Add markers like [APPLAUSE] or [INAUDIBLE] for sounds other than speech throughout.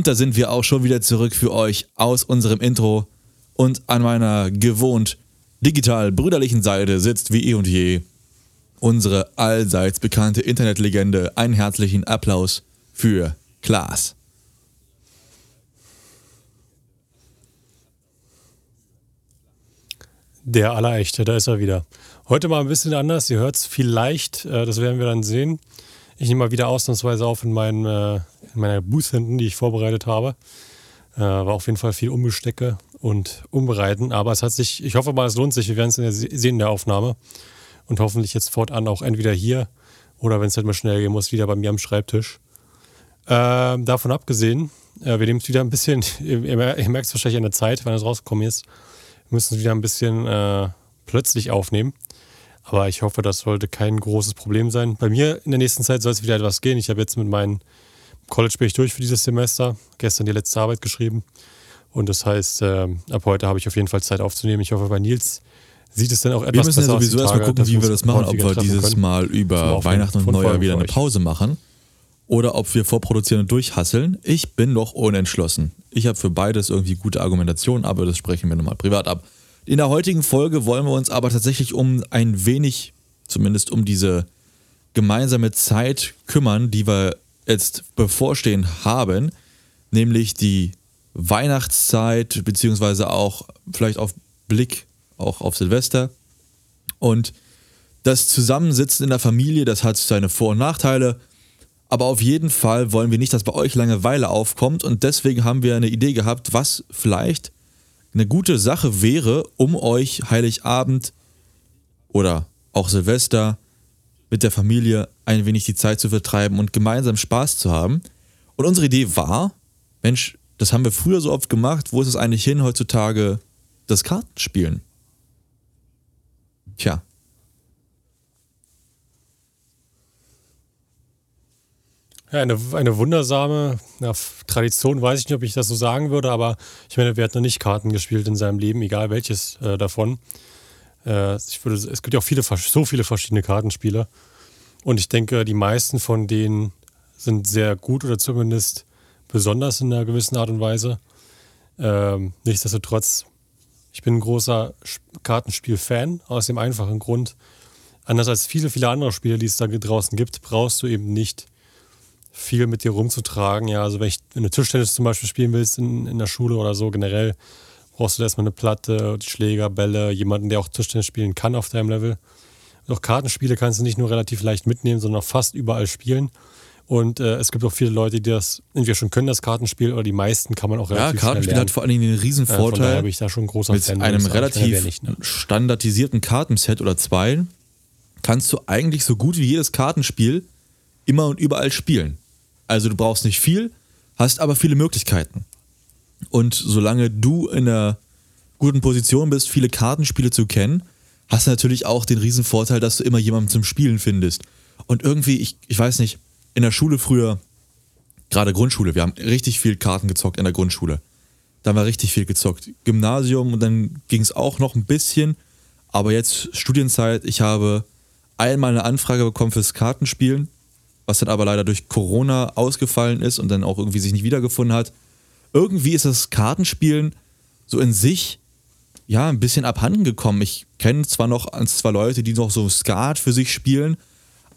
Und da sind wir auch schon wieder zurück für euch aus unserem Intro. Und an meiner gewohnt digital brüderlichen Seite sitzt wie eh und je unsere allseits bekannte Internetlegende. Einen herzlichen Applaus für Klaas. Der Allerechte, da ist er wieder. Heute mal ein bisschen anders, ihr hört es vielleicht, äh, das werden wir dann sehen. Ich nehme mal wieder ausnahmsweise auf in, meinen, äh, in meiner Booth hinten, die ich vorbereitet habe. Äh, war auf jeden Fall viel Umbestecke und Umbereiten, aber es hat sich, ich hoffe mal, es lohnt sich. Wir werden es sehen in der Aufnahme und hoffentlich jetzt fortan auch entweder hier oder wenn es halt mal schnell gehen muss, wieder bei mir am Schreibtisch. Äh, davon abgesehen, äh, wir nehmen es wieder ein bisschen, [LAUGHS] ihr, ihr merkt es wahrscheinlich an der Zeit, wenn es rausgekommen ist, wir müssen es wieder ein bisschen äh, plötzlich aufnehmen. Aber ich hoffe, das sollte kein großes Problem sein. Bei mir in der nächsten Zeit soll es wieder etwas gehen. Ich habe jetzt mit meinem College bin ich durch für dieses Semester. Gestern die letzte Arbeit geschrieben. Und das heißt, äh, ab heute habe ich auf jeden Fall Zeit aufzunehmen. Ich hoffe, bei Nils sieht es dann auch etwas besser aus. Wir müssen ja sowieso erstmal gucken, wie wir das machen. Ob wir dieses können. Mal über Weihnachten und Neujahr wieder eine Pause machen. Oder ob wir vorproduzieren und durchhasseln. Ich bin noch unentschlossen. Ich habe für beides irgendwie gute Argumentationen, aber das sprechen wir nochmal privat ab. In der heutigen Folge wollen wir uns aber tatsächlich um ein wenig, zumindest um diese gemeinsame Zeit kümmern, die wir jetzt bevorstehen haben, nämlich die Weihnachtszeit, beziehungsweise auch vielleicht auf Blick auch auf Silvester. Und das Zusammensitzen in der Familie, das hat seine Vor- und Nachteile. Aber auf jeden Fall wollen wir nicht, dass bei euch Langeweile aufkommt. Und deswegen haben wir eine Idee gehabt, was vielleicht eine gute Sache wäre, um euch Heiligabend oder auch Silvester mit der Familie ein wenig die Zeit zu vertreiben und gemeinsam Spaß zu haben. Und unsere Idee war, Mensch, das haben wir früher so oft gemacht, wo ist es eigentlich hin heutzutage, das Kartenspielen? Tja, Ja, eine, eine wundersame ja, Tradition, weiß ich nicht, ob ich das so sagen würde, aber ich meine, wer hat noch nicht Karten gespielt in seinem Leben, egal welches äh, davon. Äh, ich würde, es gibt ja auch viele, so viele verschiedene Kartenspiele. Und ich denke, die meisten von denen sind sehr gut oder zumindest besonders in einer gewissen Art und Weise. Ähm, nichtsdestotrotz, ich bin ein großer Kartenspiel-Fan aus dem einfachen Grund. Anders als viele, viele andere Spiele, die es da draußen gibt, brauchst du eben nicht viel mit dir rumzutragen. Ja, also wenn, ich, wenn du Tischtennis zum Beispiel spielen willst in, in der Schule oder so, generell brauchst du erstmal eine Platte, Schläger, Bälle, jemanden, der auch Tischtennis spielen kann auf deinem Level. Und auch Kartenspiele kannst du nicht nur relativ leicht mitnehmen, sondern auch fast überall spielen. Und äh, es gibt auch viele Leute, die das entweder schon können, das Kartenspiel, oder die meisten kann man auch relativ Ja, Kartenspiel hat vor allen Dingen den riesen äh, Vorteil. Äh, ich da schon großer mit Fan, einem relativ nicht, ne? standardisierten Kartenset oder zwei kannst du eigentlich so gut wie jedes Kartenspiel immer und überall spielen. Also du brauchst nicht viel, hast aber viele Möglichkeiten. Und solange du in einer guten Position bist, viele Kartenspiele zu kennen, hast du natürlich auch den riesen Vorteil, dass du immer jemanden zum Spielen findest. Und irgendwie, ich, ich weiß nicht, in der Schule früher, gerade Grundschule, wir haben richtig viel Karten gezockt in der Grundschule. Da war richtig viel gezockt. Gymnasium und dann ging es auch noch ein bisschen. Aber jetzt Studienzeit, ich habe einmal eine Anfrage bekommen fürs Kartenspielen was dann aber leider durch Corona ausgefallen ist und dann auch irgendwie sich nicht wiedergefunden hat. Irgendwie ist das Kartenspielen so in sich ja ein bisschen abhanden gekommen. Ich kenne zwar noch zwei Leute, die noch so Skat für sich spielen,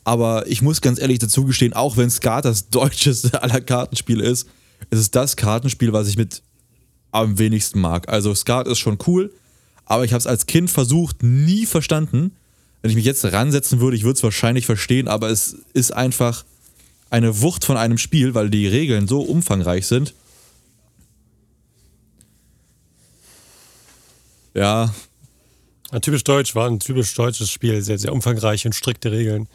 aber ich muss ganz ehrlich dazu gestehen, auch wenn Skat das deutscheste [LAUGHS] aller Kartenspiele ist, ist es das Kartenspiel, was ich mit am wenigsten mag. Also Skat ist schon cool, aber ich habe es als Kind versucht, nie verstanden wenn ich mich jetzt ransetzen würde, ich würde es wahrscheinlich verstehen, aber es ist einfach eine Wucht von einem Spiel, weil die Regeln so umfangreich sind. Ja. Ein typisch deutsch war ein typisch deutsches Spiel, sehr, sehr umfangreich und strikte Regeln.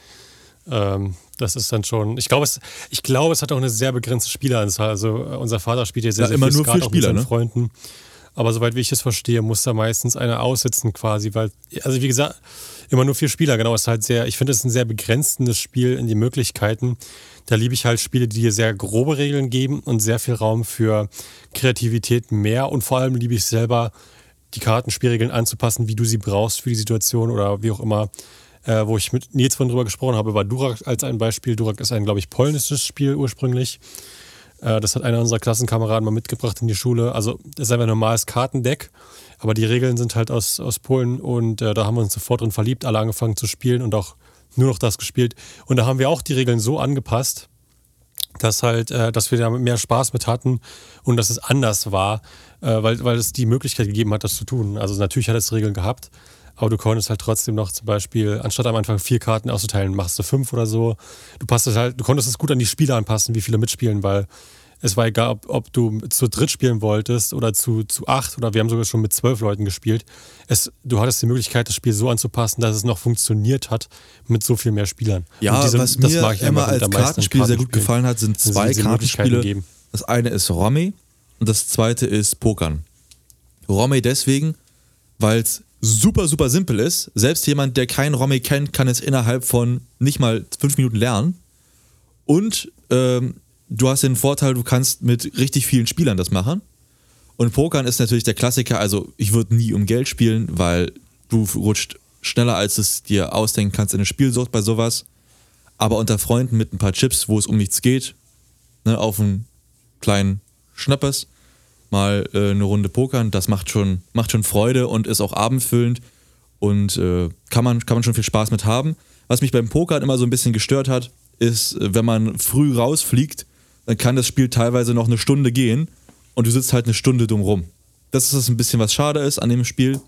Ähm, das ist dann schon. Ich glaube, es, ich glaube, es hat auch eine sehr begrenzte Spieleranzahl. Also unser Vater spielt hier sehr, Ja, sehr immer viel nur Skat vier auch mit Spieler, seinen ne? Freunden. Aber soweit wie ich es verstehe, muss da meistens einer aussitzen quasi, weil, also wie gesagt, immer nur vier Spieler, genau, ist halt sehr, ich finde es ein sehr begrenztendes Spiel in die Möglichkeiten. Da liebe ich halt Spiele, die dir sehr grobe Regeln geben und sehr viel Raum für Kreativität mehr und vor allem liebe ich selber, die Kartenspielregeln anzupassen, wie du sie brauchst für die Situation oder wie auch immer. Äh, wo ich mit Nils von drüber gesprochen habe, war Durak als ein Beispiel. Durak ist ein, glaube ich, polnisches Spiel ursprünglich. Äh, das hat einer unserer Klassenkameraden mal mitgebracht in die Schule. Also, das ist einfach ein normales Kartendeck, aber die Regeln sind halt aus, aus Polen und äh, da haben wir uns sofort drin verliebt, alle angefangen zu spielen und auch nur noch das gespielt. Und da haben wir auch die Regeln so angepasst, dass halt, äh, dass wir da mehr Spaß mit hatten und dass es anders war, äh, weil, weil es die Möglichkeit gegeben hat, das zu tun. Also natürlich hat es Regeln gehabt, aber du konntest halt trotzdem noch zum Beispiel, anstatt am Anfang vier Karten auszuteilen, machst du fünf oder so. Du passt es halt, du konntest es gut an die Spieler anpassen, wie viele mitspielen, weil es war egal, ob, ob du zu dritt spielen wolltest oder zu, zu acht oder wir haben sogar schon mit zwölf Leuten gespielt. Es, du hattest die Möglichkeit, das Spiel so anzupassen, dass es noch funktioniert hat mit so viel mehr Spielern. Ja, diese- was mir immer einfach als am meisten Kartenspiel sehr gut gefallen hat, sind zwei Kartenspiele. Das eine ist Romy und das zweite ist Pokern. Romy deswegen, weil es super, super simpel ist. Selbst jemand, der kein Romy kennt, kann es innerhalb von nicht mal fünf Minuten lernen. Und ähm, du hast den Vorteil, du kannst mit richtig vielen Spielern das machen. Und Pokern ist natürlich der Klassiker. Also, ich würde nie um Geld spielen, weil du rutscht schneller, als es dir ausdenken kannst, in eine Spielsucht bei sowas. Aber unter Freunden mit ein paar Chips, wo es um nichts geht, ne, auf einen kleinen Schnappers, mal äh, eine Runde pokern, das macht schon, macht schon Freude und ist auch abendfüllend und äh, kann, man, kann man schon viel Spaß mit haben. Was mich beim Pokern immer so ein bisschen gestört hat, ist, äh, wenn man früh rausfliegt, dann kann das Spiel teilweise noch eine Stunde gehen und du sitzt halt eine Stunde dumm rum. Das ist das ein bisschen, was schade ist an dem Spiel.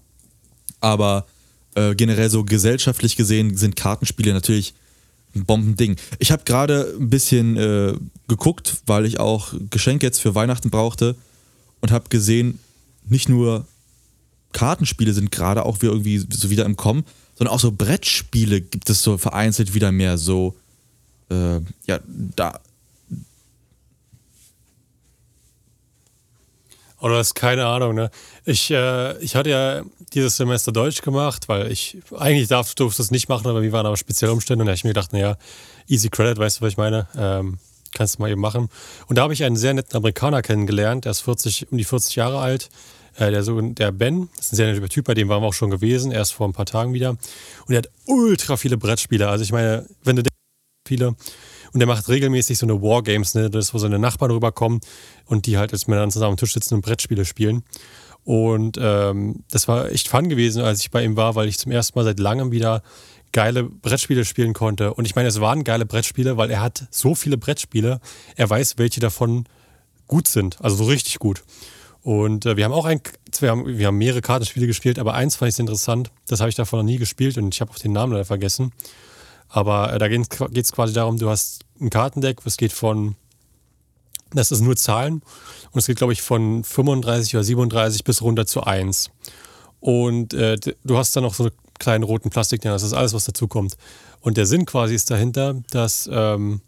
Aber äh, generell so gesellschaftlich gesehen sind Kartenspiele natürlich Bombending. Ich habe gerade ein bisschen äh, geguckt, weil ich auch Geschenke jetzt für Weihnachten brauchte und habe gesehen, nicht nur Kartenspiele sind gerade auch wieder irgendwie so wieder im Kommen, sondern auch so Brettspiele gibt es so vereinzelt wieder mehr so. Äh, ja, da. Oder das ist keine Ahnung, ne? Ich, äh, ich hatte ja dieses Semester Deutsch gemacht, weil ich eigentlich darf, durfte es nicht machen, aber mir waren aber spezielle Umstände da habe ich mir gedacht, naja, easy credit, weißt du, was ich meine? Ähm, kannst du mal eben machen. Und da habe ich einen sehr netten Amerikaner kennengelernt, der ist 40, um die 40 Jahre alt. Äh, der, so, der Ben, das ist ein sehr netter Typ, bei dem waren wir auch schon gewesen, erst vor ein paar Tagen wieder. Und der hat ultra viele Brettspiele. Also ich meine, wenn du viele. Und der macht regelmäßig so eine Wargames, ne? Das, wo seine Nachbarn rüberkommen und die halt als Männer zusammen am Tisch sitzen und Brettspiele spielen. Und ähm, das war echt fun gewesen, als ich bei ihm war, weil ich zum ersten Mal seit langem wieder geile Brettspiele spielen konnte. Und ich meine, es waren geile Brettspiele, weil er hat so viele Brettspiele, er weiß, welche davon gut sind, also so richtig gut. Und äh, wir haben auch ein, wir haben, wir haben mehrere Kartenspiele gespielt, aber eins fand ich sehr interessant, das habe ich davon noch nie gespielt und ich habe auch den Namen leider vergessen. Aber äh, da geht es quasi darum, du hast ein Kartendeck, es geht von, das ist nur Zahlen und es geht, glaube ich, von 35 oder 37 bis runter zu 1. Und äh, du hast dann noch so einen kleinen roten Plastikdinger, das ist alles, was dazu kommt. Und der Sinn quasi ist dahinter, dass ähm,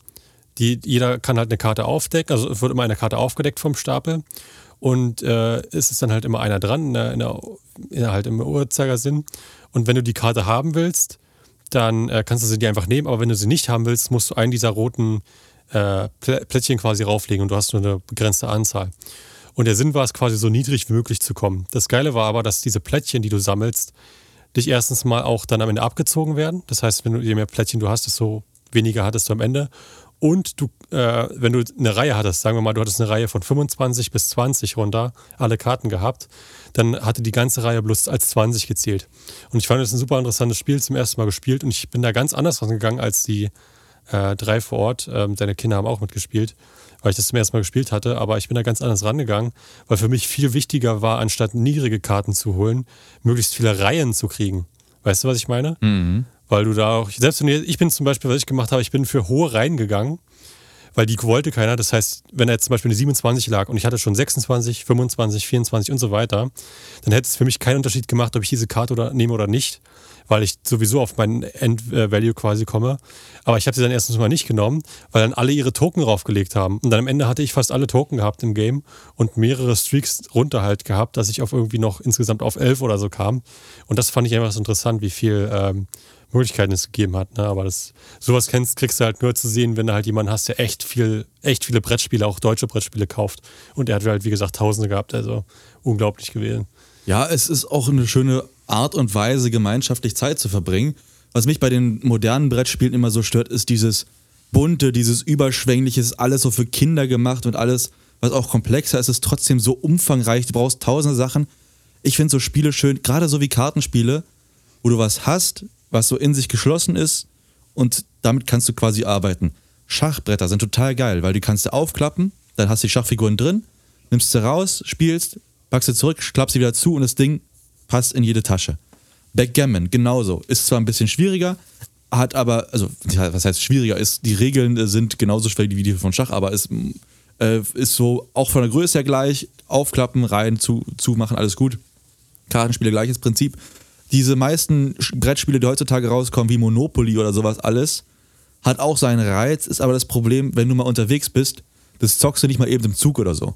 die, jeder kann halt eine Karte aufdecken, also es wird immer eine Karte aufgedeckt vom Stapel. Und äh, es ist dann halt immer einer dran, der, in der, in der, halt im Uhrzeigersinn. Und wenn du die Karte haben willst, dann äh, kannst du sie dir einfach nehmen. Aber wenn du sie nicht haben willst, musst du einen dieser roten äh, Plä- Plättchen quasi rauflegen und du hast nur eine begrenzte Anzahl. Und der Sinn war es quasi so niedrig wie möglich zu kommen. Das Geile war aber, dass diese Plättchen, die du sammelst, dich erstens mal auch dann am Ende abgezogen werden. Das heißt, wenn du je mehr Plättchen du hast, desto weniger hattest du am Ende. Und du, äh, wenn du eine Reihe hattest, sagen wir mal, du hattest eine Reihe von 25 bis 20 runter, alle Karten gehabt, dann hatte die ganze Reihe bloß als 20 gezählt. Und ich fand es ein super interessantes Spiel, zum ersten Mal gespielt und ich bin da ganz anders rangegangen als die äh, drei vor Ort. Ähm, deine Kinder haben auch mitgespielt, weil ich das zum ersten Mal gespielt hatte, aber ich bin da ganz anders rangegangen, weil für mich viel wichtiger war, anstatt niedrige Karten zu holen, möglichst viele Reihen zu kriegen. Weißt du, was ich meine? Weil du da auch, selbst wenn du, ich bin zum Beispiel, was ich gemacht habe, ich bin für hohe Reihen gegangen, weil die wollte keiner. Das heißt, wenn er jetzt zum Beispiel eine 27 lag und ich hatte schon 26, 25, 24 und so weiter, dann hätte es für mich keinen Unterschied gemacht, ob ich diese Karte oder, nehme oder nicht, weil ich sowieso auf meinen End-Value quasi komme. Aber ich habe sie dann erstens mal nicht genommen, weil dann alle ihre Token draufgelegt haben. Und dann am Ende hatte ich fast alle Token gehabt im Game und mehrere Streaks runter halt gehabt, dass ich auf irgendwie noch insgesamt auf 11 oder so kam. Und das fand ich einfach so interessant, wie viel ähm, Möglichkeiten es gegeben hat. Ne? Aber das, sowas kennst, kriegst du halt nur zu sehen, wenn du halt jemanden hast, der echt viel, echt viele Brettspiele, auch deutsche Brettspiele kauft. Und er hat halt, wie gesagt, Tausende gehabt. Also unglaublich gewesen. Ja, es ist auch eine schöne Art und Weise, gemeinschaftlich Zeit zu verbringen. Was mich bei den modernen Brettspielen immer so stört, ist dieses bunte, dieses überschwängliche, alles so für Kinder gemacht und alles, was auch komplexer ist, ist trotzdem so umfangreich. Du brauchst tausende Sachen. Ich finde so Spiele schön, gerade so wie Kartenspiele, wo du was hast, was so in sich geschlossen ist und damit kannst du quasi arbeiten. Schachbretter sind total geil, weil die kannst du aufklappen, dann hast du die Schachfiguren drin, nimmst sie raus, spielst, packst sie zurück, klappst sie wieder zu und das Ding passt in jede Tasche. Backgammon, genauso. Ist zwar ein bisschen schwieriger, hat aber, also, was heißt schwieriger ist, die Regeln sind genauso schwer wie die von Schach, aber ist, äh, ist so auch von der Größe her gleich. Aufklappen, rein, zu, zumachen, alles gut. Kartenspiele, gleiches Prinzip. Diese meisten Brettspiele, die heutzutage rauskommen, wie Monopoly oder sowas alles, hat auch seinen Reiz, ist aber das Problem, wenn du mal unterwegs bist, das zockst du nicht mal eben im Zug oder so.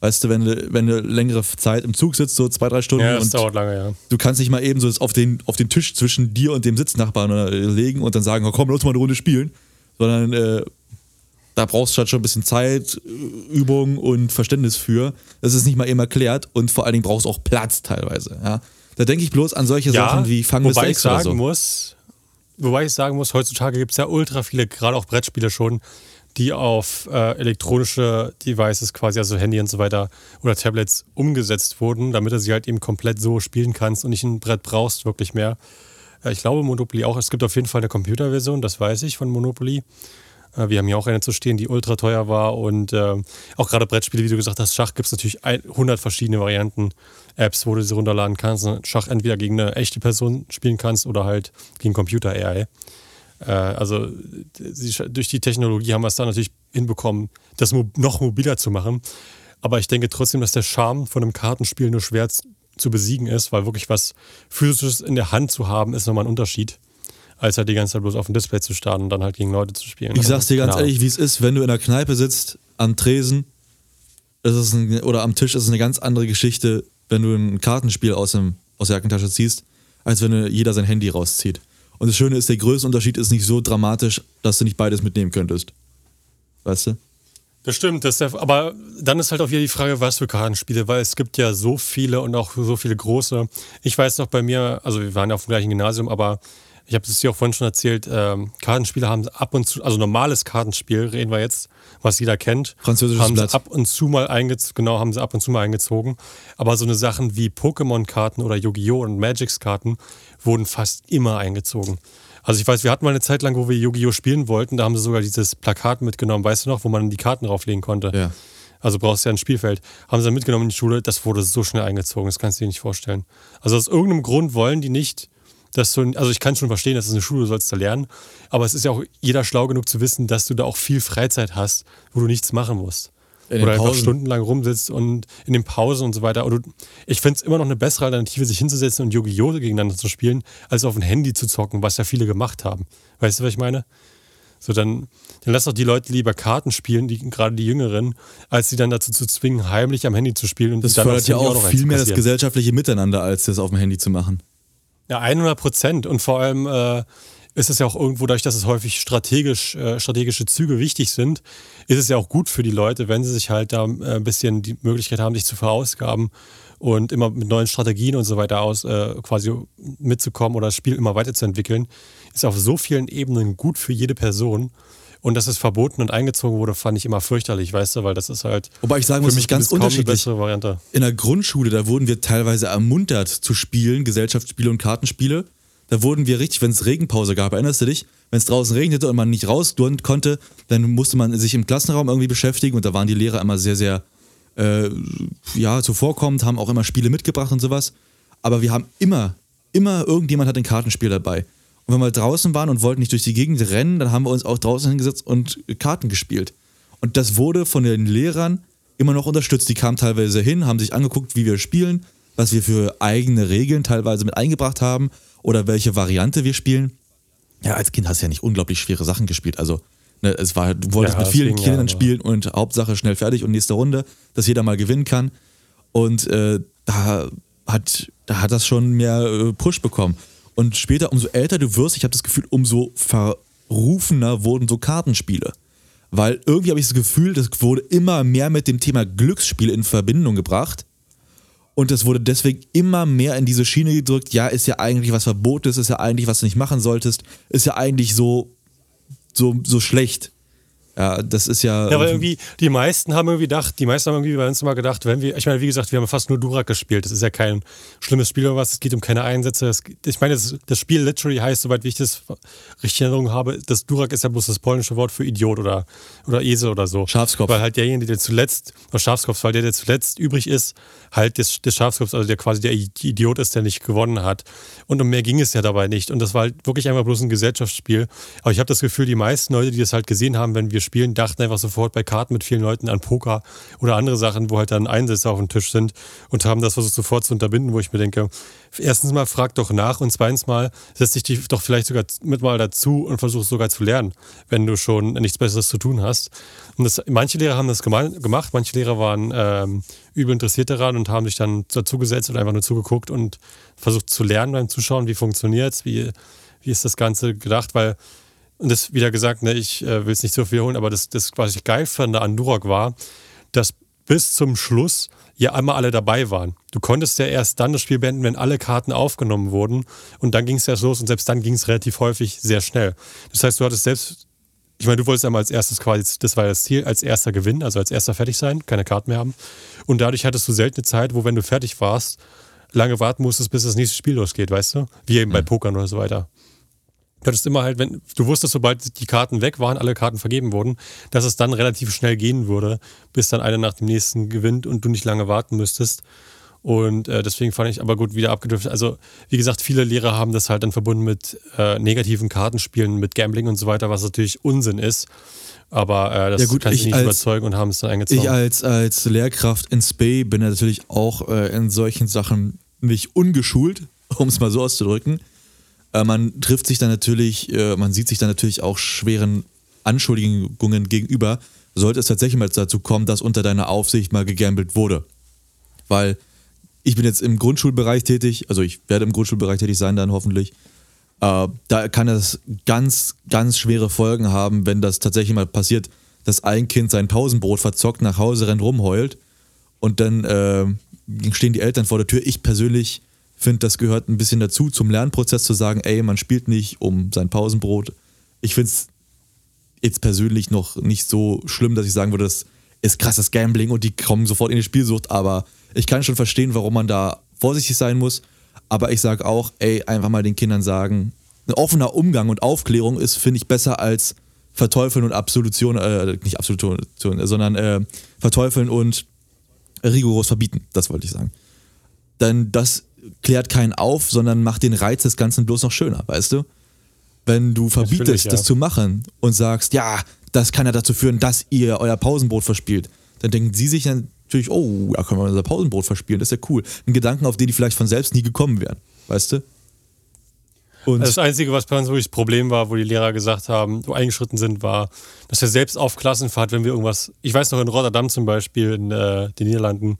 Weißt du, wenn du, wenn du längere Zeit im Zug sitzt, so zwei, drei Stunden. Ja, das dauert lange, ja. Du kannst nicht mal eben so auf den, auf den Tisch zwischen dir und dem Sitznachbarn äh, legen und dann sagen, oh, komm, lass mal eine Runde spielen. Sondern äh, da brauchst du halt schon ein bisschen Zeit, Übung und Verständnis für. Das ist nicht mal eben erklärt und vor allen Dingen brauchst du auch Platz teilweise. Ja? Da denke ich bloß an solche ja, Sachen wie Fang wobei ich sagen so. muss, Wobei ich sagen muss, heutzutage gibt es ja ultra viele, gerade auch Brettspiele schon, die auf äh, elektronische Devices quasi, also Handy und so weiter oder Tablets umgesetzt wurden, damit du sie halt eben komplett so spielen kannst und nicht ein Brett brauchst wirklich mehr. Äh, ich glaube Monopoly auch. Es gibt auf jeden Fall eine Computerversion, das weiß ich von Monopoly. Äh, wir haben hier auch eine zu stehen, die ultra teuer war und äh, auch gerade Brettspiele, wie du gesagt hast, Schach gibt es natürlich 100 verschiedene Varianten, Apps, wo du sie runterladen kannst Schach entweder gegen eine echte Person spielen kannst oder halt gegen Computer-AI. Äh, also durch die Technologie haben wir es da natürlich hinbekommen, das noch mobiler zu machen. Aber ich denke trotzdem, dass der Charme von einem Kartenspiel nur schwer zu besiegen ist, weil wirklich was Physisches in der Hand zu haben, ist nochmal ein Unterschied, als halt die ganze Zeit bloß auf dem Display zu starten und dann halt gegen Leute zu spielen. Ich sag's dir ganz genau. ehrlich, wie es ist, wenn du in der Kneipe sitzt, am Tresen ist ein, oder am Tisch ist es eine ganz andere Geschichte, wenn du ein Kartenspiel aus, dem, aus der Jackentasche ziehst, als wenn jeder sein Handy rauszieht. Und das Schöne ist, der Größenunterschied ist nicht so dramatisch, dass du nicht beides mitnehmen könntest. Weißt du? Das stimmt, das der, aber dann ist halt auch wieder die Frage, was für Kartenspiele, weil es gibt ja so viele und auch so viele große. Ich weiß noch bei mir, also wir waren ja auf dem gleichen Gymnasium, aber ich habe es dir auch vorhin schon erzählt, ähm, Kartenspiele haben ab und zu, also normales Kartenspiel, reden wir jetzt, was jeder kennt, Französisches haben Blatt. sie ab und zu mal eingezogen, genau, haben sie ab und zu mal eingezogen. Aber so eine Sachen wie Pokémon-Karten oder Yu-Gi-Oh! und Magics-Karten wurden fast immer eingezogen. Also ich weiß, wir hatten mal eine Zeit lang, wo wir Yu-Gi-Oh! spielen wollten, da haben sie sogar dieses Plakat mitgenommen, weißt du noch, wo man die Karten drauflegen konnte. Ja. Also brauchst du ja ein Spielfeld. Haben sie dann mitgenommen in die Schule, das wurde so schnell eingezogen, das kannst du dir nicht vorstellen. Also aus irgendeinem Grund wollen die nicht dass du, also ich kann schon verstehen, dass es eine Schule, du sollst da lernen, aber es ist ja auch jeder schlau genug zu wissen, dass du da auch viel Freizeit hast, wo du nichts machen musst. In Oder einfach stundenlang rumsitzt und in den Pausen und so weiter. Oder ich finde es immer noch eine bessere Alternative, sich hinzusetzen und Yu-Gi-Oh! gegeneinander zu spielen, als auf ein Handy zu zocken, was ja viele gemacht haben. Weißt du, was ich meine? So, dann, dann lass doch die Leute lieber Karten spielen, die, gerade die Jüngeren, als sie dann dazu zu zwingen, heimlich am Handy zu spielen. Und das fördert ja auch, auch viel mehr das gesellschaftliche Miteinander, als das auf dem Handy zu machen. Ja, 100 Prozent. Und vor allem äh, ist es ja auch irgendwo, dadurch, dass es häufig strategisch, äh, strategische Züge wichtig sind, ist es ja auch gut für die Leute, wenn sie sich halt da äh, ein bisschen die Möglichkeit haben, sich zu verausgaben und immer mit neuen Strategien und so weiter aus äh, quasi mitzukommen oder das Spiel immer weiterzuentwickeln, ist auf so vielen Ebenen gut für jede Person. Und dass es verboten und eingezogen wurde, fand ich immer fürchterlich, weißt du, weil das ist halt. Wobei ich sagen muss, mich ganz unterschiedlich. Variante. In der Grundschule, da wurden wir teilweise ermuntert zu spielen, Gesellschaftsspiele und Kartenspiele. Da wurden wir richtig, wenn es Regenpause gab, erinnerst du dich? Wenn es draußen regnete und man nicht raus konnte, dann musste man sich im Klassenraum irgendwie beschäftigen und da waren die Lehrer immer sehr, sehr äh, ja, zuvorkommend, haben auch immer Spiele mitgebracht und sowas. Aber wir haben immer, immer irgendjemand hat ein Kartenspiel dabei. Und wenn wir draußen waren und wollten nicht durch die Gegend rennen, dann haben wir uns auch draußen hingesetzt und Karten gespielt. Und das wurde von den Lehrern immer noch unterstützt. Die kamen teilweise hin, haben sich angeguckt, wie wir spielen, was wir für eigene Regeln teilweise mit eingebracht haben oder welche Variante wir spielen. Ja, als Kind hast du ja nicht unglaublich schwere Sachen gespielt. Also, ne, es war, du wolltest Ja, mit vielen ja, Kindern aber- spielen und Hauptsache schnell fertig und nächste Runde, dass jeder mal gewinnen kann. Und äh, da, hat, da hat das schon mehr äh, Push bekommen. Und später, umso älter du wirst, ich habe das Gefühl, umso verrufener wurden so Kartenspiele. Weil irgendwie habe ich das Gefühl, das wurde immer mehr mit dem Thema Glücksspiel in Verbindung gebracht. Und es wurde deswegen immer mehr in diese Schiene gedrückt, ja, ist ja eigentlich was Verbotenes, ist ja eigentlich, was du nicht machen solltest, ist ja eigentlich so, so, so schlecht. Ja, das ist ja. Ja, aber irgendwie, die meisten haben irgendwie gedacht, die meisten haben irgendwie bei uns immer gedacht, wenn wir, ich meine, wie gesagt, wir haben fast nur Durak gespielt. Das ist ja kein schlimmes Spiel oder was, es geht um keine Einsätze. Es, ich meine, das, das Spiel literally heißt, soweit wie ich das richtig in Erinnerung habe, das Durak ist ja bloß das polnische Wort für Idiot oder, oder Esel oder so. Schafskopf. Weil halt derjenige, der zuletzt, oder Schafskopf, weil der, der zuletzt übrig ist, halt des, des Schafskopfs, also der quasi der Idiot ist, der nicht gewonnen hat. Und um mehr ging es ja dabei nicht. Und das war halt wirklich einfach bloß ein Gesellschaftsspiel. Aber ich habe das Gefühl, die meisten Leute, die das halt gesehen haben, wenn wir spielen, dachten einfach sofort bei Karten mit vielen Leuten an Poker oder andere Sachen, wo halt dann Einsätze auf dem Tisch sind und haben das versucht sofort zu unterbinden, wo ich mir denke, erstens mal frag doch nach und zweitens mal setz dich doch vielleicht sogar mit mal dazu und versuch sogar zu lernen, wenn du schon nichts Besseres zu tun hast. Und das, manche Lehrer haben das gema- gemacht, manche Lehrer waren ähm, übel interessiert daran und haben sich dann dazugesetzt und einfach nur zugeguckt und versucht zu lernen beim Zuschauen, wie funktioniert es, wie, wie ist das Ganze gedacht, weil und das wieder gesagt, ne, ich äh, will es nicht so viel wiederholen, aber das, das, was ich geil fand an Duroc war, dass bis zum Schluss ja einmal alle dabei waren. Du konntest ja erst dann das Spiel beenden, wenn alle Karten aufgenommen wurden und dann ging es erst los und selbst dann ging es relativ häufig sehr schnell. Das heißt, du hattest selbst, ich meine, du wolltest einmal als erstes quasi, das war das Ziel, als erster gewinnen, also als erster fertig sein, keine Karten mehr haben. Und dadurch hattest du selten eine Zeit, wo wenn du fertig warst, lange warten musstest, bis das nächste Spiel losgeht, weißt du? Wie eben bei Pokern oder so weiter. Du hattest immer halt, wenn du wusstest, sobald die Karten weg waren, alle Karten vergeben wurden, dass es dann relativ schnell gehen würde, bis dann einer nach dem nächsten gewinnt und du nicht lange warten müsstest. Und äh, deswegen fand ich aber gut wieder abgedriftet. Also, wie gesagt, viele Lehrer haben das halt dann verbunden mit äh, negativen Kartenspielen, mit Gambling und so weiter, was natürlich Unsinn ist. Aber äh, das Ja gut, kann ich ich nicht als- überzeugen und haben es dann eingezogen. Ich als, als Lehrkraft in Spay bin natürlich auch äh, in solchen Sachen nicht ungeschult, [LAUGHS] um es mal so auszudrücken. Äh, man trifft sich dann natürlich, äh, man sieht sich dann natürlich auch schweren Anschuldigungen gegenüber, sollte es tatsächlich mal dazu kommen, dass unter deiner Aufsicht mal gegambelt wurde. Weil ich bin jetzt im Grundschulbereich tätig, also ich werde im Grundschulbereich tätig sein dann hoffentlich. Äh, da kann das ganz, ganz schwere Folgen haben, wenn das tatsächlich mal passiert, dass ein Kind sein Pausenbrot verzockt, nach Hause rennt, rumheult und dann äh, stehen die Eltern vor der Tür. Ich persönlich finde, das gehört ein bisschen dazu, zum Lernprozess zu sagen, ey, man spielt nicht um sein Pausenbrot. Ich finde es jetzt persönlich noch nicht so schlimm, dass ich sagen würde, das ist krasses Gambling und die kommen sofort in die Spielsucht, aber ich kann schon verstehen, warum man da vorsichtig sein muss. Aber ich sage auch, ey, einfach mal den Kindern sagen, ein offener Umgang und Aufklärung ist, finde ich, besser als Verteufeln und Absolution, äh, nicht Absolution, sondern äh, Verteufeln und rigoros verbieten, das wollte ich sagen. Denn das klärt keinen auf, sondern macht den Reiz des Ganzen bloß noch schöner, weißt du? Wenn du verbietest, ja. das zu machen und sagst, ja, das kann ja dazu führen, dass ihr euer Pausenbrot verspielt, dann denken sie sich dann natürlich, oh, ja, können wir unser Pausenbrot verspielen, das ist ja cool. Ein Gedanken, auf den die vielleicht von selbst nie gekommen wären, weißt du? Und Also das Einzige, was bei uns wirklich das Problem war, wo die Lehrer gesagt haben, wo eingeschritten sind, war, dass wir selbst auf Klassenfahrt, wenn wir irgendwas, ich weiß noch in Rotterdam zum Beispiel, in äh, den Niederlanden,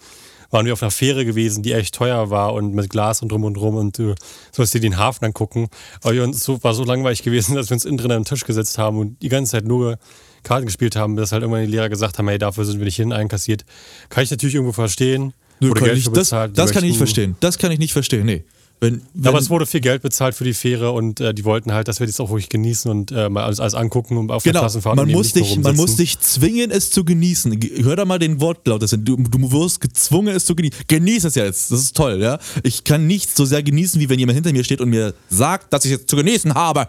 waren wir auf einer Fähre gewesen, die echt teuer war und mit Glas und drum und drum und du sollst dir den Hafen angucken. Aber uns so, war so langweilig gewesen, [LAUGHS] dass wir uns innen drin am Tisch gesetzt haben und die ganze Zeit nur Karten gespielt haben, dass halt irgendwann die Lehrer gesagt haben, hey, dafür sind wir nicht hin einkassiert. Kann ich natürlich irgendwo verstehen. Nö, kann Geld ich, das, bezahlt, das kann ich nicht verstehen. Das kann ich nicht verstehen, nee. Wenn, wenn, aber es wurde viel Geld bezahlt für die Fähre und äh, die wollten halt, dass wir das auch ruhig genießen und äh, mal alles, alles angucken und auf der Genau, Klassenfahrt man muss, dich, man muss dich zwingen, es zu genießen. Ge- Hör da mal den Wortlaut. Das sind. Du, du wirst gezwungen, es zu genießen. Genieß es jetzt. Das ist toll, ja. Ich kann nichts so sehr genießen, wie wenn jemand hinter mir steht und mir sagt, dass ich es zu genießen habe.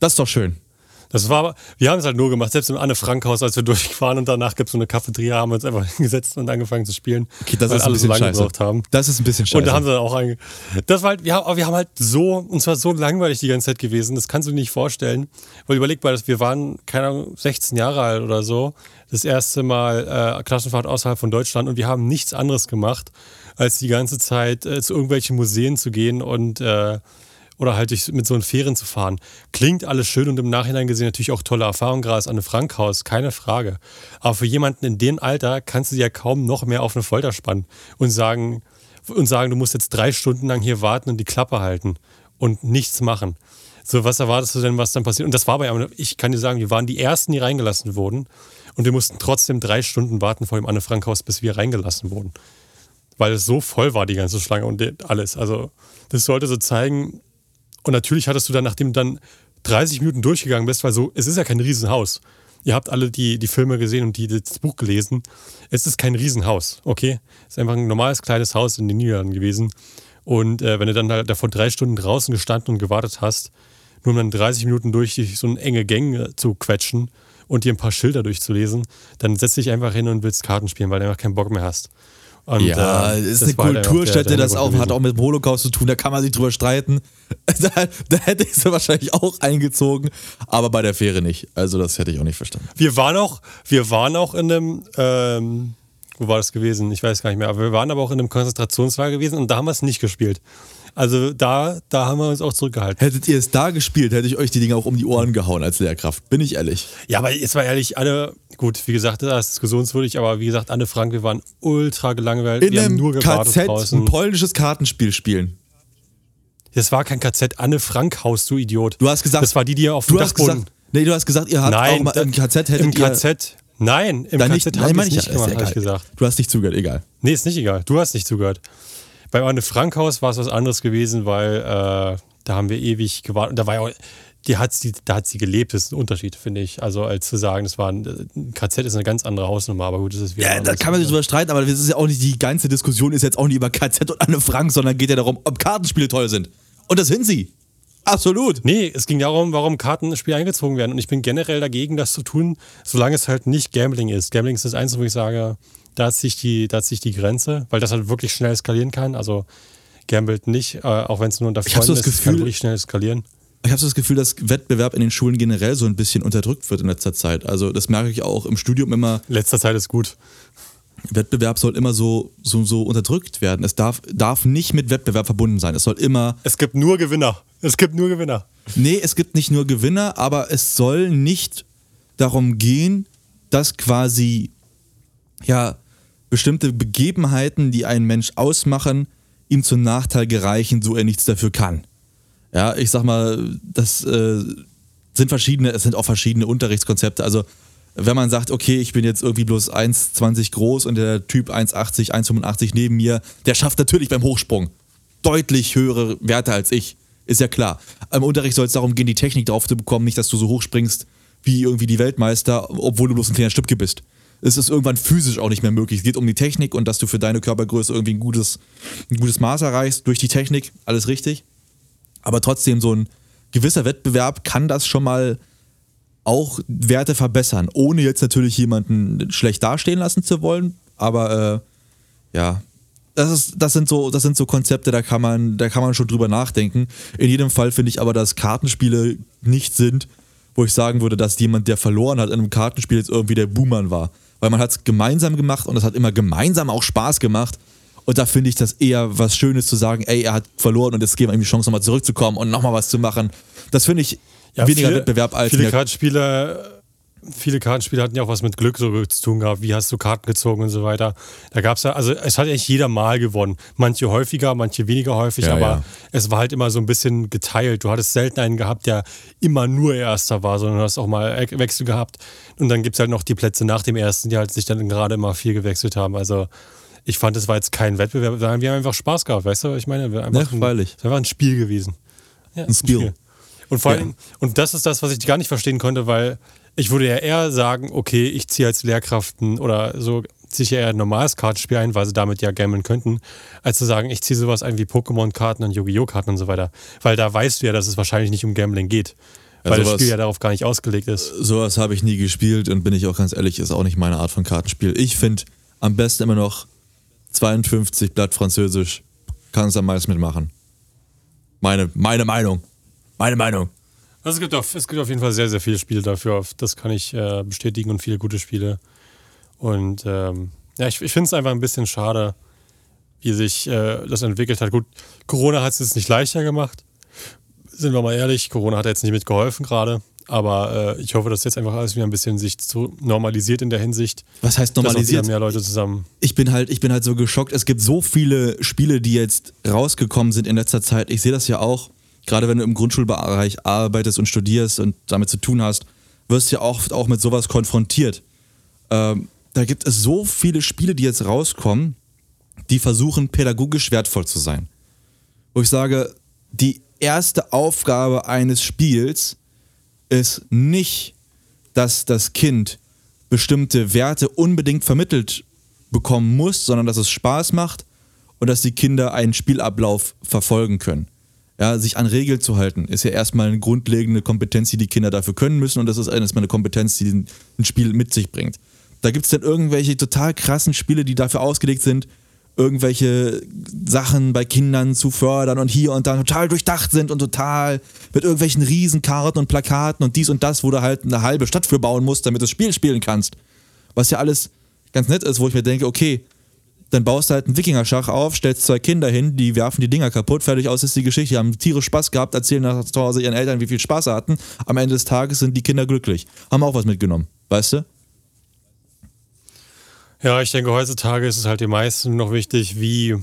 Das ist doch schön. Das war, wir haben es halt nur gemacht, selbst im Anne-Frank-Haus, als wir [LAUGHS] durchgefahren und danach gibt es so eine Cafeteria, haben wir uns einfach [LAUGHS] hingesetzt und angefangen zu spielen. Okay, das ist ein bisschen so scheiße. haben. Das ist ein bisschen scheiße. Und da haben sie dann auch einge Das war halt, wir haben, wir haben halt so, uns war so langweilig die ganze Zeit gewesen, das kannst du dir nicht vorstellen. Weil überleg mal, dass wir waren, keine Ahnung, 16 Jahre alt oder so, das erste Mal äh, Klassenfahrt außerhalb von Deutschland und wir haben nichts anderes gemacht, als die ganze Zeit äh, zu irgendwelchen Museen zu gehen und äh, oder halt durch, mit so einen Fähren zu fahren. Klingt alles schön und im Nachhinein gesehen natürlich auch tolle Erfahrung, gerade das Anne Frankhaus, keine Frage. Aber für jemanden in dem Alter kannst du dir ja kaum noch mehr auf eine Folter spannen und sagen, und sagen, du musst jetzt drei Stunden lang hier warten und die Klappe halten und nichts machen. So, was erwartest du denn, was dann passiert? Und das war bei, ich kann dir sagen, wir waren die Ersten, die reingelassen wurden und wir mussten trotzdem drei Stunden warten vor dem Anne Frankhaus, bis wir reingelassen wurden. Weil es so voll war, die ganze Schlange und alles. Also, das sollte so zeigen, und natürlich hattest du dann, nachdem du dann 30 Minuten durchgegangen bist, weil so, es ist ja kein Riesenhaus. Ihr habt alle die, die Filme gesehen und die, das Buch gelesen. Es ist kein Riesenhaus, okay? Es ist einfach ein normales kleines Haus in den Niederlanden gewesen. Und äh, wenn du dann halt davor drei Stunden draußen gestanden und gewartet hast, nur um dann 30 Minuten durch so eine enge Gänge zu quetschen und dir ein paar Schilder durchzulesen, dann setz dich einfach hin und willst Karten spielen, weil du einfach keinen Bock mehr hast. Und, ja, äh, ist eine halt Kulturstätte, das auch, hat auch mit dem Holocaust zu tun, da kann man sich drüber streiten. [LAUGHS] Da, da hätte ich sie wahrscheinlich auch eingezogen, aber bei der Fähre nicht. Also das hätte ich auch nicht verstanden. Wir waren auch, wir waren auch in einem, ähm, wo war das gewesen? Ich weiß gar nicht mehr, aber wir waren aber auch in einem Konzentrationslager gewesen und da haben wir es nicht gespielt. Also da, da haben wir uns auch zurückgehalten. Hättet ihr es da gespielt, hätte ich euch die Dinge auch um die Ohren gehauen als Lehrkraft. Bin ich ehrlich. Ja, aber jetzt mal ehrlich, alle, gut, wie gesagt, das ist diskussionswürdig, aber wie gesagt, Anne Frank, wir waren ultra gelangweilt. In wir haben einem nur KZ ein draußen. polnisches Kartenspiel spielen. Das war kein KZ, Anne Frank Haus, du Idiot. Du hast gesagt, Das war die, die auf dem Dachboden. gesagt, nee, du hast gesagt, ihr habt auch Nein, mal im KZ hättet im KZ. Nein, im KZ nicht, nein, ich nicht gemacht, habe ich gesagt. Du hast nicht zugehört, egal. Nee, ist nicht egal. Du hast nicht zugehört. Bei Anne Frank Haus war es was anderes gewesen, weil äh, da haben wir ewig gewartet. Und da war ja auch, die hat sie, da hat sie gelebt, das ist ein Unterschied, finde ich. Also als zu sagen, das war ein, ein KZ ist eine ganz andere Hausnummer, aber gut, das ist wieder. Ja, da kann man sich drüber streiten, aber das ist ja auch nicht, die ganze Diskussion ist jetzt auch nicht über KZ und Anne Frank, sondern geht ja darum, ob Kartenspiele toll sind. Und das sind sie. Absolut. Nee, es ging darum, warum Kartenspiele eingezogen werden. Und ich bin generell dagegen, das zu tun, solange es halt nicht Gambling ist. Gambling ist das Einzige, wo ich sage, da hat sich die, da sich die Grenze, weil das halt wirklich schnell eskalieren kann. Also gambelt nicht, äh, auch wenn es nur unter so Freunden das ist, es kann Gefühl- wirklich schnell eskalieren. Ich habe so das Gefühl, dass Wettbewerb in den Schulen generell so ein bisschen unterdrückt wird in letzter Zeit. Also das merke ich auch im Studium immer. Letzter Zeit ist gut. Wettbewerb soll immer so, so, so unterdrückt werden. Es darf, darf nicht mit Wettbewerb verbunden sein. Es soll immer, Es gibt nur Gewinner. Es gibt nur Gewinner. nee, es gibt nicht nur Gewinner, aber es soll nicht darum gehen, dass quasi, ja, bestimmte Begebenheiten, die einen Mensch ausmachen, ihm zum Nachteil gereichen, so er nichts dafür kann. Ja, ich sag mal, das äh, sind verschiedene, es sind auch verschiedene Unterrichtskonzepte. Also, wenn man sagt, okay, ich bin jetzt irgendwie bloß 1,20 groß und der Typ 1,80, 1,85 neben mir, der schafft natürlich beim Hochsprung deutlich höhere Werte als ich. Ist ja klar. Im Unterricht soll es darum gehen, die Technik drauf zu bekommen, nicht, dass du so hoch springst wie irgendwie die Weltmeister, obwohl du bloß ein kleiner Stückke bist. Es ist irgendwann physisch auch nicht mehr möglich. Es geht um die Technik und dass du für deine Körpergröße irgendwie ein gutes, ein gutes Maß erreichst durch die Technik. Alles richtig. Aber trotzdem, so ein gewisser Wettbewerb kann das schon mal auch Werte verbessern, ohne jetzt natürlich jemanden schlecht dastehen lassen zu wollen. Aber äh, ja, das, ist, das, sind so, das sind so Konzepte, da kann, man, da kann man schon drüber nachdenken. In jedem Fall finde ich aber, dass Kartenspiele nicht sind, wo ich sagen würde, dass jemand, der verloren hat in einem Kartenspiel, jetzt irgendwie der Buhmann war. Weil man hat es gemeinsam gemacht und es hat immer gemeinsam auch Spaß gemacht. Und da finde ich das eher was Schönes zu sagen, ey, er hat verloren und jetzt geben wir ihm die Chance, nochmal zurückzukommen und nochmal was zu machen. Das finde ich weniger viel- Wettbewerb als viele mehr Kartenspiele. Viele Kartenspiele hatten ja auch was mit Glück so zu tun gehabt. Wie hast du Karten gezogen und so weiter. Da gab es ja, also es hat eigentlich jeder mal gewonnen. Manche häufiger, manche weniger häufig, Ja, aber ja. es war halt immer so ein bisschen geteilt. Du hattest selten einen gehabt, der immer nur Erster war, sondern du hast auch mal Wechsel gehabt. Und dann gibt es halt noch die Plätze nach dem Ersten, die halt sich dann gerade immer viel gewechselt haben. Also ich fand, es war jetzt kein Wettbewerb, sondern wir haben einfach Spaß gehabt, weißt du? Ich meine, einfach Ja, ein, freilich. es war einfach ein Spiel gewesen. Ja, Ein Spiel. Und vor allem, und das ist das, was ich gar nicht verstehen konnte, weil ich würde ja eher sagen, okay, ich ziehe als Lehrkraft ein, oder so ziehe ich ja eher ein normales Kartenspiel ein, weil sie damit ja gambeln könnten, als zu sagen, ich ziehe sowas ein wie Pokémon-Karten und Yu-Gi-Oh! Karten und so weiter. Weil da weißt du ja, dass es wahrscheinlich nicht um Gambling geht. Weil also das Spiel ja darauf gar nicht ausgelegt ist. Sowas habe ich nie gespielt und bin ich auch ganz ehrlich, ist auch nicht meine Art von Kartenspiel. Ich finde am besten immer noch 52 Blatt Französisch. Kannst am meisten mitmachen. Meine, meine Meinung. Meine Meinung. Also es, gibt auf, es gibt auf jeden Fall sehr, sehr viele Spiele dafür. Das kann ich äh, bestätigen und viele gute Spiele. Und ähm, ja, ich, ich finde es einfach ein bisschen schade, wie sich äh, das entwickelt hat. Gut, Corona hat es jetzt nicht leichter gemacht. Sind wir mal ehrlich, Corona hat jetzt nicht mitgeholfen gerade. Aber äh, ich hoffe, dass jetzt einfach alles wieder ein bisschen sich zu normalisiert in der Hinsicht. Was heißt normalisiert? mehr Leute zusammen. Ich bin halt, ich bin halt so geschockt. Es gibt so viele Spiele, die jetzt rausgekommen sind in letzter Zeit. Ich sehe das ja auch. Gerade wenn du im Grundschulbereich arbeitest und studierst und damit zu tun hast, wirst du ja oft auch mit sowas konfrontiert. Ähm, da gibt es so viele Spiele, die jetzt rauskommen, die versuchen, pädagogisch wertvoll zu sein. Wo ich sage, die erste Aufgabe eines Spiels ist nicht, dass das Kind bestimmte Werte unbedingt vermittelt bekommen muss, sondern dass es Spaß macht und dass die Kinder einen Spielablauf verfolgen können. Ja, sich an Regeln zu halten, ist ja erstmal eine grundlegende Kompetenz, die die Kinder dafür können müssen und das ist erstmal eine Kompetenz, die ein Spiel mit sich bringt. Da gibt es dann irgendwelche total krassen Spiele, die dafür ausgelegt sind, irgendwelche Sachen bei Kindern zu fördern und hier und da total durchdacht sind und total mit irgendwelchen Riesenkarten und Plakaten und dies und das, wo du halt eine halbe Stadt für bauen musst, damit du das Spiel spielen kannst. Was ja alles ganz nett ist, wo ich mir denke, okay, dann baust du halt einen Wikingerschach auf, stellst zwei Kinder hin, die werfen die Dinger kaputt, fertig aus ist die Geschichte, die haben tierisch Spaß gehabt, erzählen nach zu Hause ihren Eltern, wie viel Spaß sie hatten. Am Ende des Tages sind die Kinder glücklich. Haben auch was mitgenommen, weißt du? Ja, ich denke, heutzutage ist es halt den meisten noch wichtig, wie,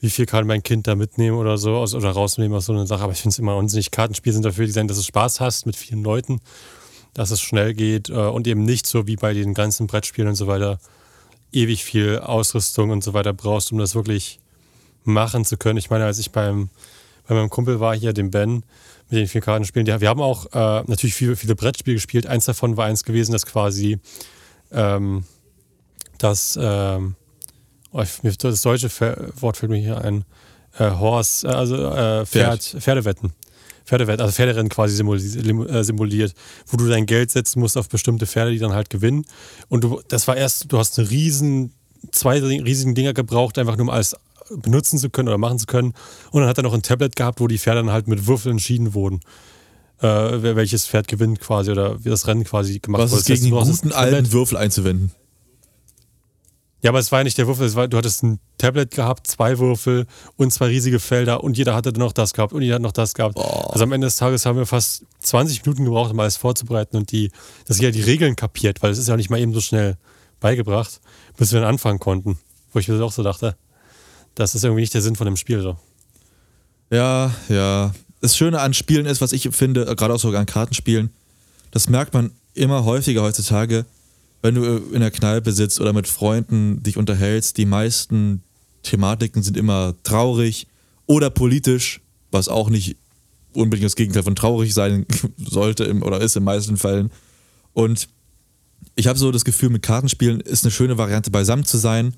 wie viel kann mein Kind da mitnehmen oder so aus, oder rausnehmen aus so einer Sache. Aber ich finde es immer unsinnig. Kartenspiele sind dafür designt, dass du Spaß hast mit vielen Leuten, dass es schnell geht äh, und eben nicht so wie bei den ganzen Brettspielen und so weiter ewig viel Ausrüstung und so weiter brauchst, um das wirklich machen zu können. Ich meine, als ich beim, bei meinem Kumpel war hier, dem Ben, mit den vier Kartenspielen, die, wir haben auch äh, natürlich viele, viele Brettspiele gespielt. Eins davon war eins gewesen, das quasi ähm, dass ähm, oh, das deutsche Wort fällt mir hier ein, äh, Horse, äh, also äh, Pferd, Pferd, Pferdewetten. Pferdewetten, also Pferderennen quasi äh, simuliert, wo du dein Geld setzen musst auf bestimmte Pferde, die dann halt gewinnen. Und du, das war erst, du hast eine riesen, zwei riesigen Dinger gebraucht, einfach nur um alles benutzen zu können oder machen zu können. Und dann hat er noch ein Tablet gehabt, wo die Pferde dann halt mit Würfeln entschieden wurden. Äh, welches Pferd gewinnt quasi oder wie das Rennen quasi gemacht wurde. Was ist gegen den guten alten Würfel einzuwenden? Ja, aber es war ja nicht der Würfel, war, du hattest ein Tablet gehabt, zwei Würfel und zwei riesige Felder und jeder hatte noch das gehabt und jeder hat noch das gehabt. Oh. Also am Ende des Tages haben wir fast 20 Minuten gebraucht, um alles vorzubereiten und die, dass ja die Regeln kapiert, weil es ist ja nicht mal eben so schnell beigebracht, bis wir dann anfangen konnten. Wo ich mir auch so dachte, das ist irgendwie nicht der Sinn von dem Spiel so. Ja, ja. Das Schöne an Spielen ist, was ich finde, gerade auch sogar an Kartenspielen, das merkt man immer häufiger heutzutage, wenn du in der Kneipe sitzt oder mit Freunden dich unterhältst, die meisten Thematiken sind immer traurig oder politisch, was auch nicht unbedingt das Gegenteil von traurig sein [LAUGHS] sollte oder ist in meisten Fällen. Und ich habe so das Gefühl, mit Kartenspielen ist eine schöne Variante, beisammen zu sein,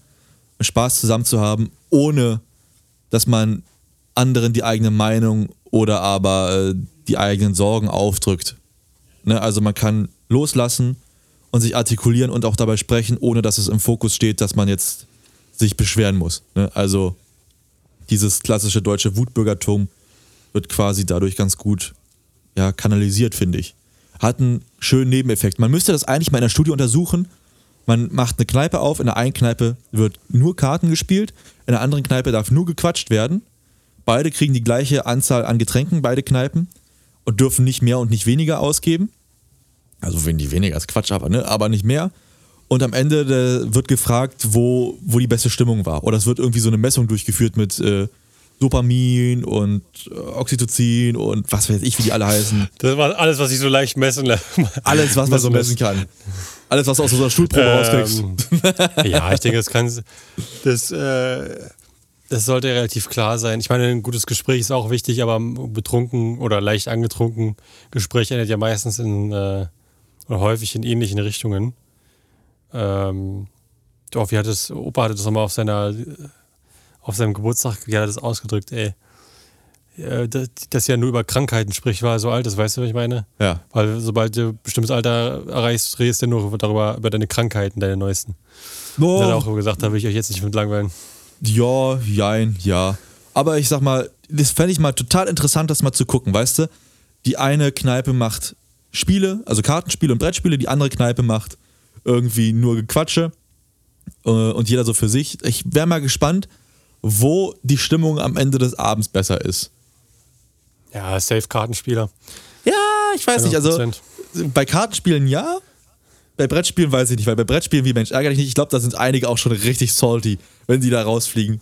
Spaß zusammen zu haben, ohne dass man anderen die eigene Meinung oder aber äh, die eigenen Sorgen aufdrückt. Ne? Also man kann loslassen und sich artikulieren und auch dabei sprechen, ohne dass es im Fokus steht, dass man jetzt sich beschweren muss. Ne? Also dieses klassische deutsche Wutbürgertum wird quasi dadurch ganz gut ja, kanalisiert, finde ich. Hat einen schönen Nebeneffekt. Man müsste das eigentlich mal in der Studie untersuchen. Man macht eine Kneipe auf, in der einen Kneipe wird nur Karten gespielt, in der anderen Kneipe darf nur gequatscht werden. Beide kriegen die gleiche Anzahl an Getränken, beide Kneipen, und dürfen nicht mehr und nicht weniger ausgeben. Also wenn die weniger als Quatsch, aber, ne? aber nicht mehr. Und am Ende äh, wird gefragt, wo, wo die beste Stimmung war. Oder es wird irgendwie so eine Messung durchgeführt mit äh, Dopamin und äh, Oxytocin und was weiß ich, wie die alle heißen. Das war alles, was ich so leicht messen [LAUGHS] Alles, was man so messen kann. [LAUGHS] Alles, was du aus unserer Stuhlprobe ähm, rauskriegst. [LAUGHS] ja, ich denke, das kann. Das, äh, das sollte relativ klar sein. Ich meine, ein gutes Gespräch ist auch wichtig, aber betrunken oder leicht angetrunken Gespräch endet ja meistens in äh, oder häufig in ähnlichen Richtungen. Ähm, doch, wie hat es, Opa hatte das nochmal auf seiner, auf seinem Geburtstag, wie hat er das ausgedrückt, ey. äh, das, das ja nur über Krankheiten spricht, weil er so alt ist, weißt du, was ich meine? Ja. Weil sobald du ein bestimmtes Alter erreichst, redest du nur darüber, über deine Krankheiten, deine neuesten. Oh. Das er auch gesagt, da will ich euch jetzt nicht mit langweilen. Ja, jein, ja. Aber ich sag mal, das fände ich mal total interessant, das mal zu gucken, weißt du? Die eine Kneipe macht Spiele, also Kartenspiele und Brettspiele, die andere Kneipe macht irgendwie nur Gequatsche äh, und jeder so für sich. Ich wäre mal gespannt, wo die Stimmung am Ende des Abends besser ist. Ja, Safe-Kartenspieler. Ja, ich weiß nicht, also 100%. bei Kartenspielen ja, bei Brettspielen weiß ich nicht, weil bei Brettspielen wie Mensch ärgere dich nicht, ich glaube, da sind einige auch schon richtig salty, wenn die da rausfliegen.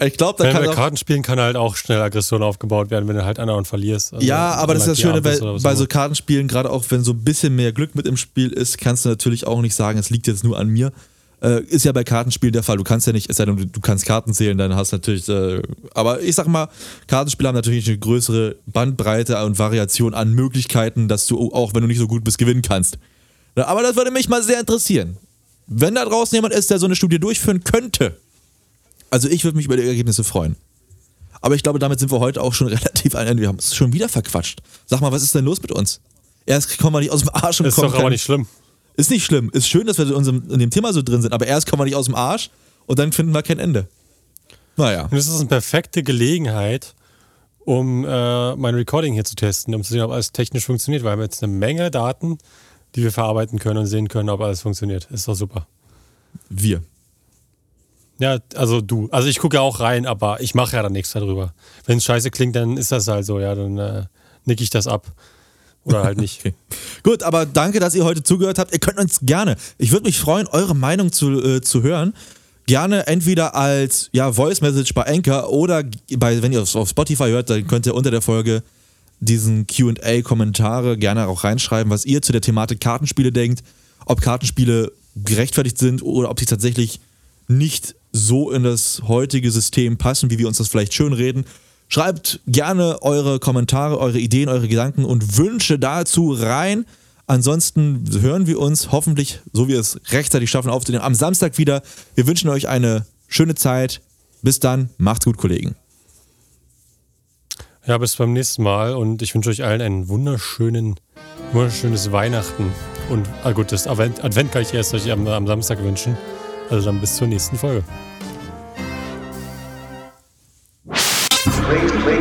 Ich glaube, da Wenn kann bei auch, Kartenspielen kann halt auch schnell Aggression aufgebaut werden, wenn du halt anderen verlierst. Also Ja, aber das ist das Schöne, weil bei so Kartenspielen, gerade auch wenn so ein bisschen mehr Glück mit im Spiel ist, kannst du natürlich auch nicht sagen, es liegt jetzt nur an mir. Äh, ist ja bei Kartenspielen der Fall. Du kannst ja nicht, es sei denn, du, kannst Karten zählen, dann hast du natürlich. Äh, aber ich sag mal, Kartenspiele haben natürlich eine größere Bandbreite und Variation an Möglichkeiten, dass du auch, wenn du nicht so gut bist, gewinnen kannst. Aber das würde mich mal sehr interessieren. Wenn da draußen jemand ist, der so eine Studie durchführen könnte, also ich würde mich über die Ergebnisse freuen. Aber ich glaube, damit sind wir heute auch schon [LAUGHS] relativ ein Ende. Wir haben es schon wieder verquatscht. Sag mal, was ist denn los mit uns? Erst kommen wir nicht aus dem Arsch und Ist kommen doch aber nicht schlimm. Ist nicht schlimm. Ist schön, dass wir in, unserem, in dem Thema so drin sind. Aber erst kommen wir nicht aus dem Arsch und dann finden wir kein Ende. Naja. Und es ist eine perfekte Gelegenheit, um äh, mein Recording hier zu testen, um zu sehen, ob alles technisch funktioniert. Weil wir haben jetzt eine Menge Daten, die wir verarbeiten können und sehen können, ob alles funktioniert. Ist doch super. Wir. Ja, also du. Also ich gucke ja auch rein, aber ich mache ja dann nichts darüber. Wenn es scheiße klingt, dann ist das halt so, ja, dann äh, nick ich das ab. Oder halt nicht. [LAUGHS] Okay. Gut, aber danke, dass ihr heute zugehört habt. Ihr könnt uns gerne, ich würde mich freuen, eure Meinung zu, äh, zu hören. Gerne entweder als ja, Voice Message bei Anchor oder bei, wenn ihr es auf Spotify hört, dann könnt ihr unter der Folge diesen QA-Kommentare gerne auch reinschreiben, was ihr zu der Thematik Kartenspiele denkt, ob Kartenspiele gerechtfertigt sind oder ob sie tatsächlich nicht so in das heutige System passen, wie wir uns das vielleicht schön reden. Schreibt gerne eure Kommentare, eure Ideen, eure Gedanken und Wünsche dazu rein. Ansonsten hören wir uns hoffentlich, so wie wir es rechtzeitig schaffen, aufzunehmen, am Samstag wieder. Wir wünschen euch eine schöne Zeit. Bis dann, macht's gut, Kollegen. Ja, bis beim nächsten Mal und ich wünsche euch allen einen wunderschönen, wunderschönes Weihnachten. Und ah gut, das Advent, Advent kann ich erst euch am, am Samstag wünschen. Also dann bis zur nächsten Folge. please, please.